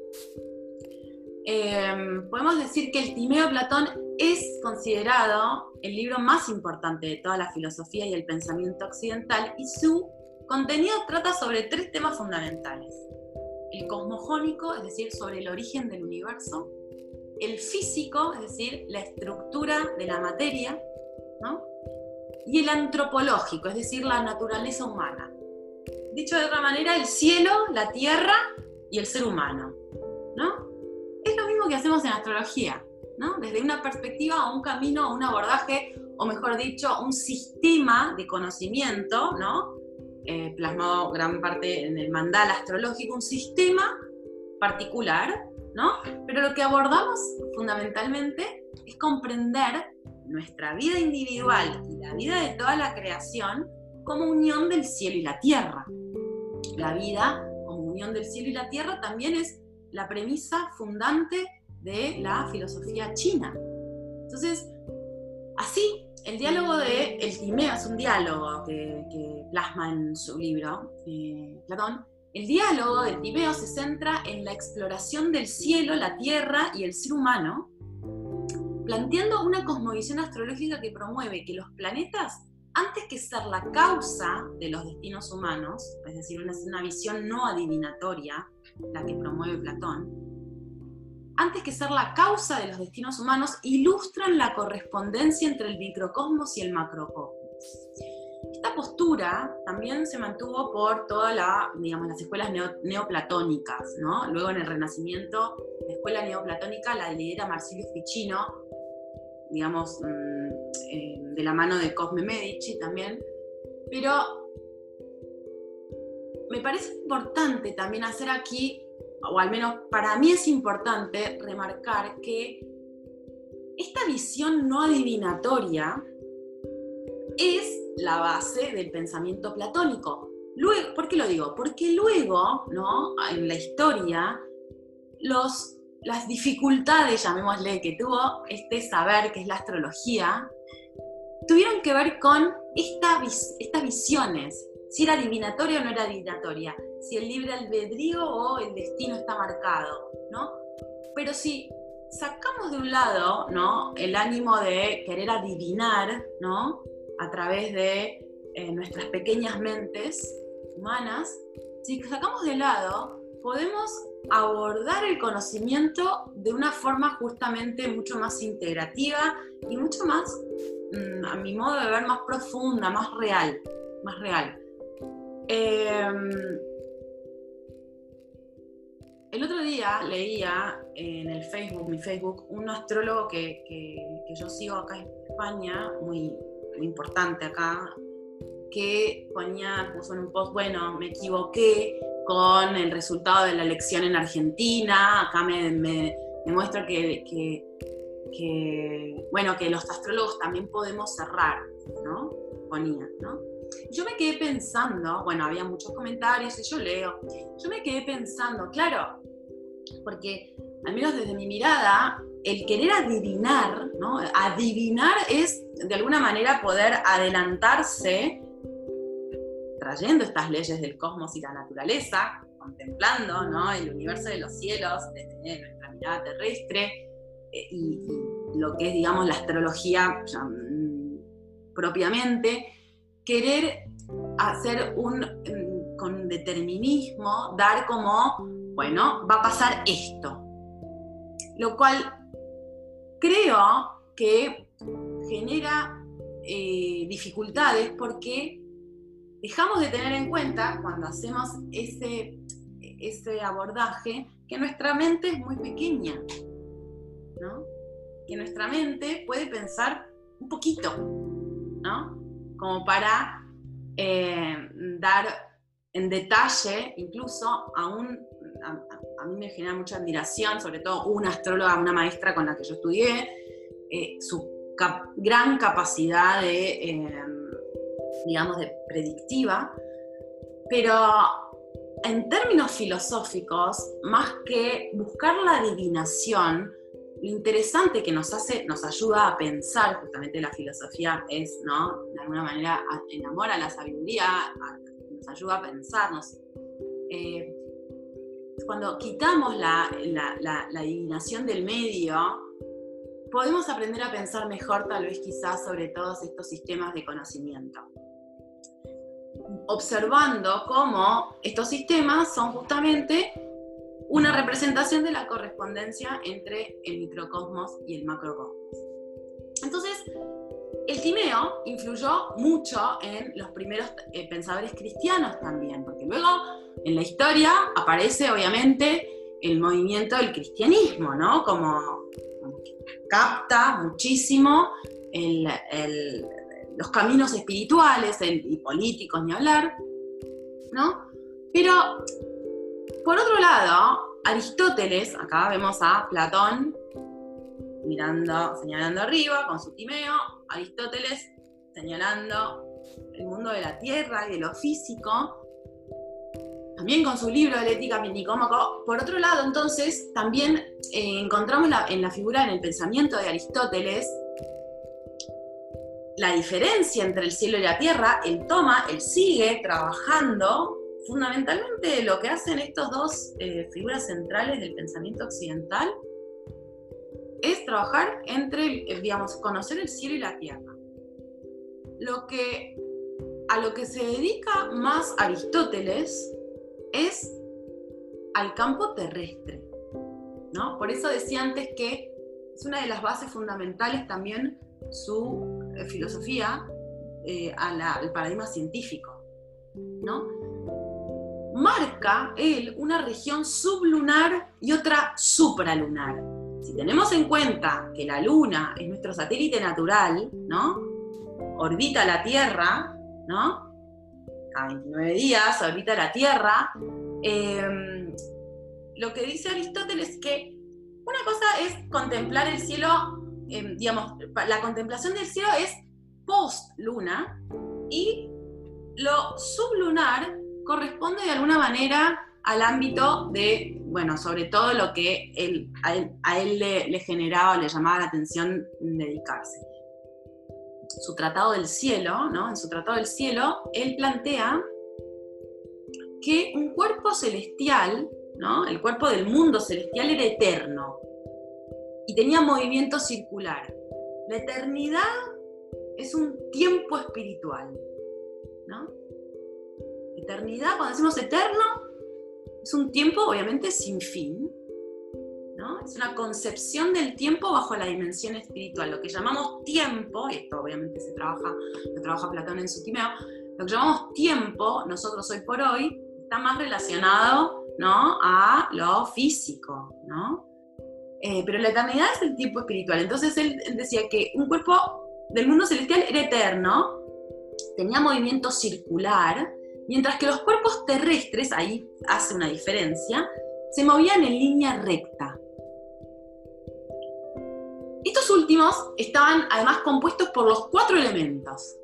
em, podemos decir que el Timeo de Platón es considerado el libro más importante de toda la filosofía y el pensamiento occidental y su contenido trata sobre tres temas fundamentales. El cosmogónico, es decir, sobre el origen del universo, el físico, es decir, la estructura de la materia, ¿no? y el antropológico, es decir, la naturaleza humana. Dicho de otra manera, el cielo, la tierra y el ser humano. ¿no? Es lo mismo que hacemos en astrología, ¿no? desde una perspectiva un camino un abordaje, o mejor dicho, un sistema de conocimiento, ¿no? Eh, plasmado gran parte en el mandal astrológico, un sistema particular ¿no? Pero lo que abordamos fundamentalmente es comprender nuestra vida individual y la vida de toda la creación como unión del cielo y la tierra. La vida como unión del cielo y la tierra también es la premisa fundante de la filosofía china. Entonces, así, el diálogo de El Timeo es un diálogo que, plasma en su libro eh, Platón, el diálogo del Timeo se centra en la exploración del cielo, la tierra y el ser humano, planteando una cosmovisión astrológica que promueve que los planetas, antes que ser la causa de los destinos humanos, es decir, una, una visión no adivinatoria, la que promueve Platón, antes que ser la causa de los destinos humanos, ilustran la correspondencia entre el microcosmos y el macrocosmos. Esta postura también se mantuvo por todas la, las escuelas neoplatónicas, ¿no? Luego en el Renacimiento, la escuela neoplatónica la lidera Marsilio Ficino, digamos, mm, eh, de la mano de Cosme Medici también, pero me parece importante también hacer aquí, o al menos para mí es importante remarcar que esta visión no adivinatoria es la base del pensamiento platónico. Luego, ¿Por qué lo digo? Porque luego, ¿no? en la historia, los, las dificultades, llamémosle, que tuvo este saber, que es la astrología, tuvieron que ver con esta, estas visiones, si era adivinatoria o no era adivinatoria, si el libre albedrío o el destino está marcado, ¿no? Pero si sacamos de un lado, ¿no? El ánimo de querer adivinar, ¿no? a través de eh, nuestras pequeñas mentes humanas, si sacamos de lado, podemos abordar el conocimiento de una forma justamente mucho más integrativa y mucho más, mm, a mi modo de ver, más profunda, más real, más real. Em, el otro día leía en el Facebook, mi Facebook, un astrólogo que, que yo sigo acá en España, muy, importante acá, que ponía, puso en un post, bueno, me equivoqué con el resultado de la elección en Argentina, acá me, me, muestra que, que, bueno, que los astrólogos también podemos cerrar, ¿no? Ponía, ¿no? Yo me quedé pensando, bueno, había muchos comentarios y yo leo, yo me quedé pensando, claro, porque al menos desde mi mirada, el querer adivinar, ¿no? Adivinar es de alguna manera poder adelantarse trayendo estas leyes del cosmos y la naturaleza, contemplando ¿no? el universo de los cielos desde nuestra mirada terrestre eh, y, lo que es, digamos, la astrología mm, propiamente, querer hacer un, mm, con determinismo, dar como, bueno, va a pasar esto. Lo cual creo que genera eh, dificultades porque dejamos de tener en cuenta cuando hacemos ese, ese abordaje que nuestra mente es muy pequeña, ¿no? Que nuestra mente puede pensar un poquito, ¿no? Como para eh, dar en detalle, incluso a un, a, mí me genera mucha admiración, sobre todo una astróloga, una maestra con la que yo estudié, eh, su gran capacidad de, eh, digamos, de predictiva, pero en términos filosóficos, más que buscar la adivinación, lo interesante que nos hace, nos ayuda a pensar, justamente la filosofía es, ¿no? De alguna manera enamora la sabiduría, nos ayuda a pensarnos. Eh, cuando quitamos la, la, adivinación del medio, podemos aprender a pensar mejor tal vez quizás sobre todos estos sistemas de conocimiento observando cómo estos sistemas son justamente una representación de la correspondencia entre el microcosmos y el macrocosmos. Entonces, el timeo influyó mucho en los primeros eh, pensadores cristianos también, porque luego en la historia aparece obviamente el movimiento del cristianismo, ¿no? Como, capta muchísimo el, los caminos espirituales y políticos, ni hablar, ¿no? Pero, por otro lado, Aristóteles, acá vemos a Platón mirando, señalando arriba con su timeo, Aristóteles señalando el mundo de la tierra y de lo físico, también con su libro de la ética Nicómaco. Por otro lado, entonces, también eh, encontramos en la figura, en el pensamiento de Aristóteles, la diferencia entre el cielo y la tierra, él toma, él sigue trabajando, fundamentalmente lo que hacen estos dos eh, figuras centrales del pensamiento occidental es trabajar entre, digamos, conocer el cielo y la tierra. Lo que, a lo que se dedica más Aristóteles es al campo terrestre. ¿no? Por eso decía antes que es una de las bases fundamentales también su eh, filosofía eh, al paradigma científico, ¿no? Marca él una región sublunar y otra supralunar. Si tenemos en cuenta que la Luna es nuestro satélite natural, ¿no? Orbita la Tierra, ¿no? Cada 29 días orbita la Tierra. Em, lo que dice Aristóteles es que una cosa es contemplar el cielo Em, digamos, la contemplación del cielo es post-luna y lo sublunar corresponde de alguna manera al ámbito de, bueno, sobre todo lo que él, a él, le, generaba, le llamaba la atención dedicarse. Su Tratado del Cielo, ¿no? En su Tratado del Cielo, él plantea que un cuerpo celestial, ¿no? El cuerpo del mundo celestial era eterno, y tenía movimiento circular. La eternidad es un tiempo espiritual, ¿no? Eternidad, cuando decimos eterno, es un tiempo obviamente sin fin, ¿no? Es una concepción del tiempo bajo la dimensión espiritual. Lo que llamamos tiempo, y esto obviamente se trabaja, lo trabaja Platón en su Timeo, lo que llamamos tiempo, nosotros hoy por hoy, está más relacionado ¿no? a lo físico, ¿no? Eh, pero la eternidad es el tiempo espiritual. Entonces él, decía que un cuerpo del mundo celestial era eterno, tenía movimiento circular, mientras que los cuerpos terrestres, ahí hace una diferencia, se movían en línea recta. Estos últimos estaban además compuestos por los cuatro elementos.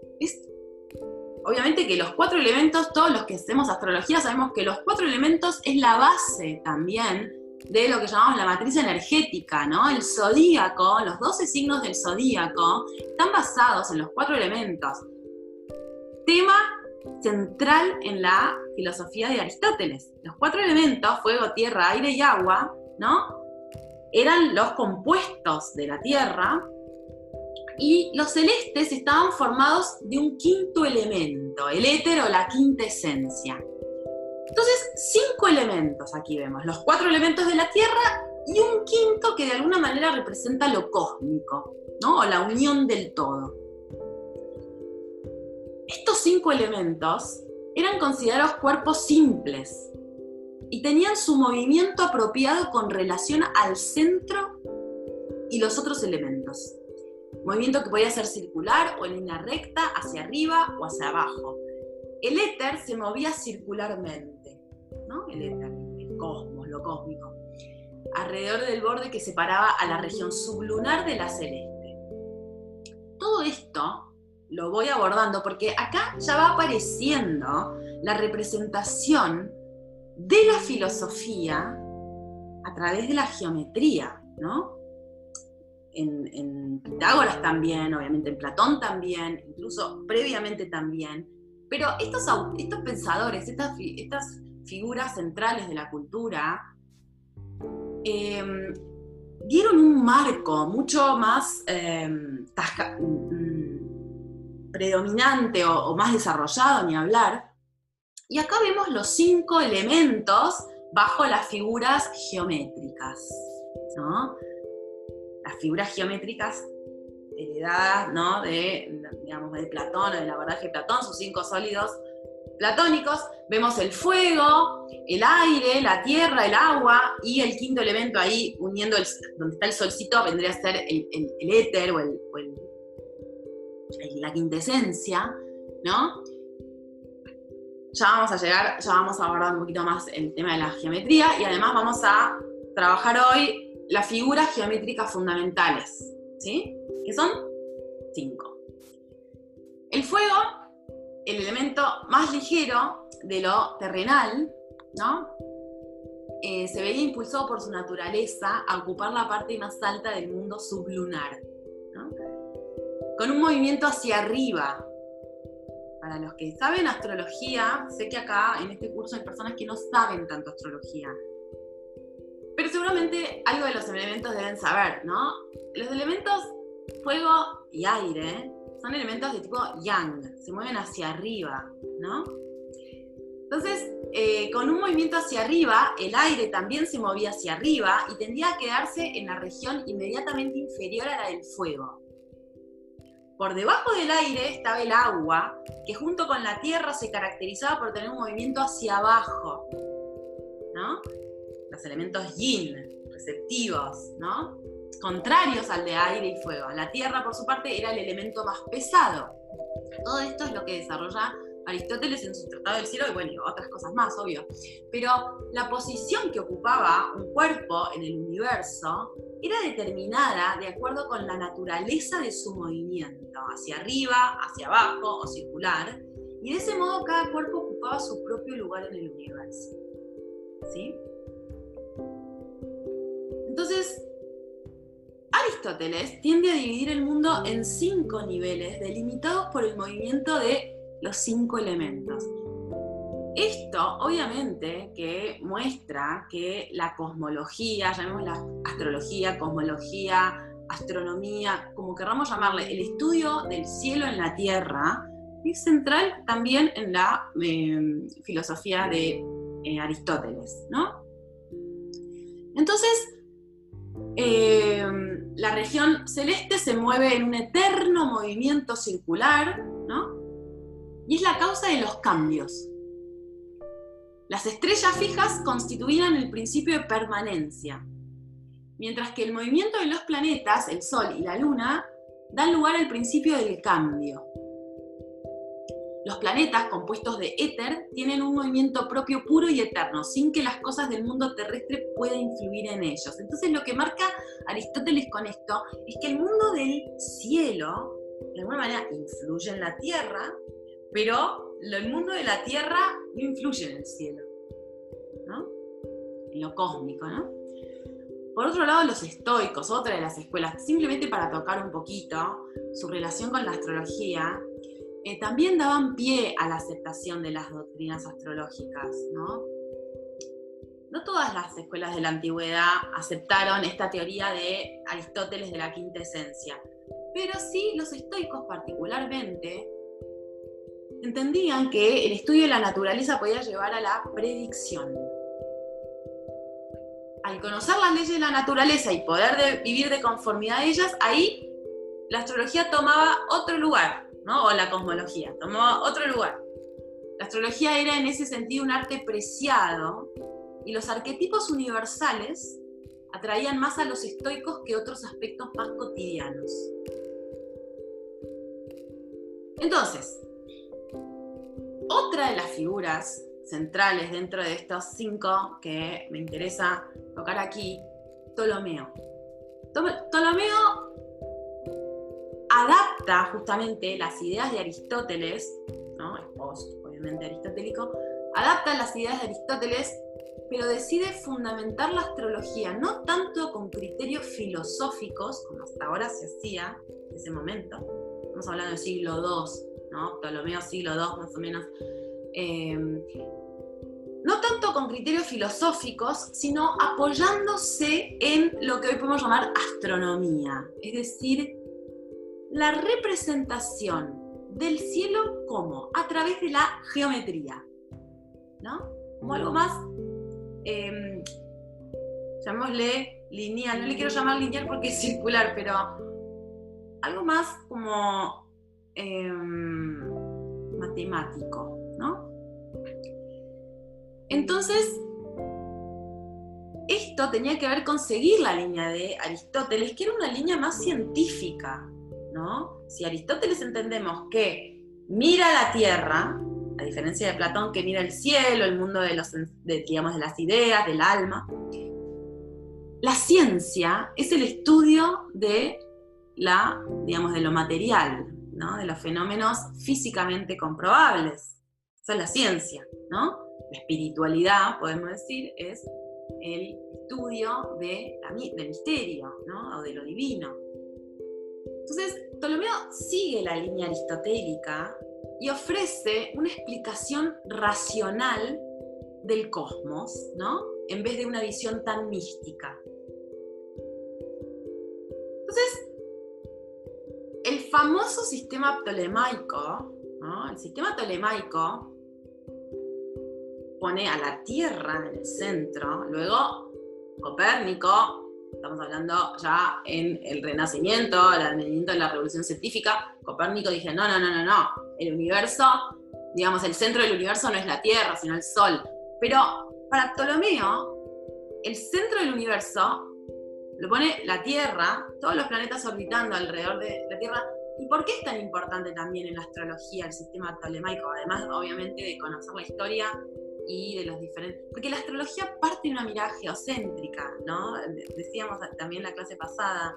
obviamente que los cuatro elementos, todos los que hacemos astrología sabemos que los cuatro elementos es la base también de lo que llamamos la matriz energética, ¿no? El zodíaco, los 12 signos del zodíaco, están basados en los cuatro elementos. Tema central en la filosofía de Aristóteles. Los cuatro elementos, fuego, tierra, aire y agua, ¿no? Eran los compuestos de la tierra y los celestes estaban formados de un quinto elemento, el éter o la quinta esencia. Entonces, cinco elementos aquí vemos, los cuatro elementos de la Tierra y un quinto que de alguna manera representa lo cósmico, ¿no? O la unión del todo. Estos cinco elementos eran considerados cuerpos simples y tenían su movimiento apropiado con relación al centro y los otros elementos. Movimiento que podía ser circular o en línea recta, hacia arriba o hacia abajo. El éter se movía circularmente el éter, el cosmos, lo cósmico, alrededor del borde que separaba a la región sublunar de la celeste. Todo esto lo voy abordando porque acá ya va apareciendo la representación de la filosofía a través de la geometría, ¿no? En, Pitágoras también, obviamente en Platón también, incluso previamente también. Pero estos, estos pensadores, estas, estas figuras centrales de la cultura, em, dieron un marco mucho más em, predominante o, más desarrollado, ni hablar. Y acá vemos los cinco elementos bajo las figuras geométricas. Las figuras geométricas heredadas ¿no? de, digamos, de Platón, de la verdad que Platón, sus cinco sólidos platónicos, vemos el fuego, el aire, la tierra, el agua y el quinto elemento ahí uniendo donde está el solcito vendría a ser el, éter o, el, la quintesencia, ¿no? Ya vamos a llegar, ya vamos a abordar un poquito más el tema de la geometría y además vamos a trabajar hoy las figuras geométricas fundamentales, ¿sí? Que son cinco. El fuego el elemento más ligero de lo terrenal, ¿no? Eh, se veía impulsado por su naturaleza a ocupar la parte más alta del mundo sublunar. Con un movimiento hacia arriba. Para los que saben astrología, sé que acá en este curso hay personas que no saben tanto astrología, pero seguramente algo de los elementos deben saber, ¿no? Los elementos fuego y aire son elementos de tipo yang, se mueven hacia arriba, ¿no? Entonces, eh, con un movimiento hacia arriba, el aire también se movía hacia arriba y tendía a quedarse en la región inmediatamente inferior a la del fuego. Por debajo del aire estaba el agua, que junto con la tierra se caracterizaba por tener un movimiento hacia abajo, ¿no? Los elementos yin, receptivos, ¿no? contrarios al de aire y fuego. La tierra, por su parte, era el elemento más pesado. Todo esto es lo que desarrolla Aristóteles en su Tratado del Cielo y bueno, otras cosas más, obvio. Pero la posición que ocupaba un cuerpo en el universo era determinada de acuerdo con la naturaleza de su movimiento, hacia arriba, hacia abajo o circular, y de ese modo cada cuerpo ocupaba su propio lugar en el universo. ¿Sí? Entonces, Aristóteles tiende a dividir el mundo en cinco niveles delimitados por el movimiento de los cinco elementos. Esto obviamente que muestra que la cosmología, llamémosla astrología, cosmología, astronomía, como querramos llamarle, el estudio del cielo en la tierra, es central también en la eh, filosofía de eh, Aristóteles, ¿no? Entonces, eh, la región celeste se mueve en un eterno movimiento circular, ¿no? Y es la causa de los cambios. Las estrellas fijas constituían el principio de permanencia, mientras que el movimiento de los planetas, el Sol y la Luna, dan lugar al principio del cambio. Los planetas, compuestos de éter, tienen un movimiento propio puro y eterno, sin que las cosas del mundo terrestre puedan influir en ellos. Entonces lo que marca Aristóteles con esto es que el mundo del cielo, de alguna manera, influye en la Tierra, pero el mundo de la Tierra no influye en el cielo, ¿no? En lo cósmico, ¿no? Por otro lado, los estoicos, otra de las escuelas, simplemente para tocar un poquito su relación con la astrología, eh, también daban pie a la aceptación de las doctrinas astrológicas, ¿no? No todas las escuelas de la antigüedad aceptaron esta teoría de Aristóteles de la quinta esencia, pero sí los estoicos particularmente entendían que el estudio de la naturaleza podía llevar a la predicción. Al conocer las leyes de la naturaleza y poder vivir de conformidad a ellas, ahí la astrología tomaba otro lugar, ¿no? O la cosmología, tomaba otro lugar. La astrología era en ese sentido un arte preciado y los arquetipos universales atraían más a los estoicos que otros aspectos más cotidianos. Entonces, otra de las figuras centrales dentro de estos cinco que me interesa tocar aquí, Ptolomeo. Ptolomeo adapta justamente las ideas de Aristóteles, ¿no? obviamente aristotélico, adapta las ideas de Aristóteles, pero decide fundamentar la astrología no tanto con criterios filosóficos, como hasta ahora se hacía en ese momento, estamos hablando del siglo II, ¿no? Ptolomeo siglo II más o menos, eh, no tanto con criterios filosóficos, sino apoyándose en lo que hoy podemos llamar astronomía, es decir, la representación del cielo como a través de la geometría, ¿no? Como algo más, eh, llamémosle lineal, no le quiero llamar lineal porque es circular, pero algo más como em, matemático, ¿no? Entonces, esto tenía que ver con seguir la línea de Aristóteles, que era una línea más científica, ¿no? Si Aristóteles entendemos que mira la Tierra, a diferencia de Platón que mira el cielo, el mundo de, los, digamos, de las ideas, del alma, la ciencia es el estudio de, la, digamos, de lo material, de los fenómenos físicamente comprobables. Esa es la ciencia, ¿no? La espiritualidad, podemos decir, es el estudio de del misterio, ¿no? O de lo divino. Entonces, Ptolomeo sigue la línea aristotélica y ofrece una explicación racional del cosmos, ¿no? En vez de una visión tan mística. Entonces, famoso sistema ptolemaico. El sistema ptolemaico pone a la Tierra en el centro, luego Copérnico, estamos hablando ya en el Renacimiento, el advenimiento de la Revolución Científica, Copérnico dice, no, no, no, no, no, el universo, digamos, el centro del universo no es la Tierra, sino el Sol. Pero para Ptolomeo, el centro del universo lo pone la Tierra, todos los planetas orbitando alrededor de la Tierra. ¿Y por qué es tan importante también en la astrología el sistema tolemaico? Además, obviamente, de conocer la historia y de los diferentes... Porque la astrología parte de una mirada geocéntrica, ¿no? Decíamos también en la clase pasada,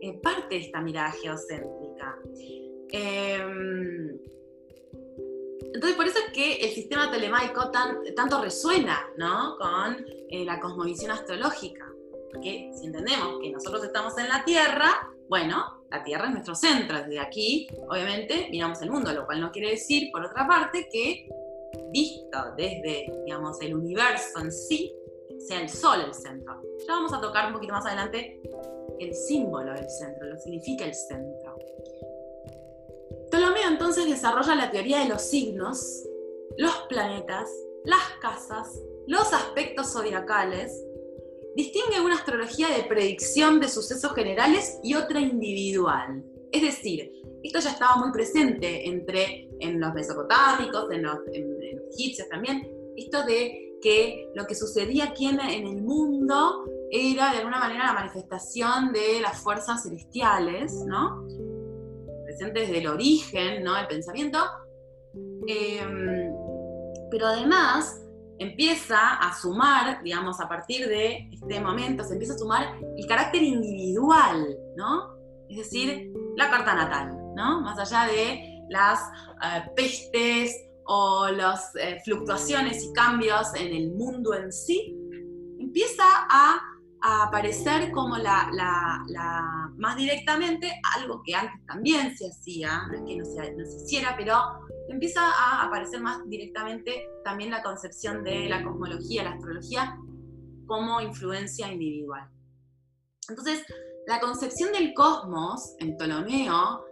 eh, parte de esta mirada geocéntrica. Em, entonces, por eso es que el sistema telemaico tanto resuena ¿no? con eh, la cosmovisión astrológica. Porque si entendemos que nosotros estamos en la Tierra, bueno, la Tierra es nuestro centro. Desde aquí, obviamente, miramos el mundo, lo cual no quiere decir, por otra parte, que visto desde, digamos, el universo en sí, sea el Sol el centro. Ya vamos a tocar un poquito más adelante el símbolo del centro, lo que significa el centro. Ptolomeo entonces desarrolla la teoría de los signos, los planetas, las casas, los aspectos zodiacales, distingue una astrología de predicción de sucesos generales y otra individual. Es decir, esto ya estaba muy presente entre en los mesopotámicos, en los, egipcios también, esto de que lo que sucedía aquí en, el mundo era de alguna manera la manifestación de las fuerzas celestiales, ¿no? Presentes desde el origen, ¿no? El pensamiento. Em, pero además empieza a sumar, digamos, a partir de este momento, se empieza a sumar el carácter individual, ¿no? Es decir, la carta natal, ¿no? Más allá de las eh, pestes o las eh, fluctuaciones y cambios en el mundo en sí, empieza a a aparecer como la, más directamente algo que antes también se hacía, no es que no se, no se hiciera, pero empieza a aparecer más directamente también la concepción de la cosmología, la astrología, como influencia individual. Entonces, la concepción del cosmos en Ptolomeo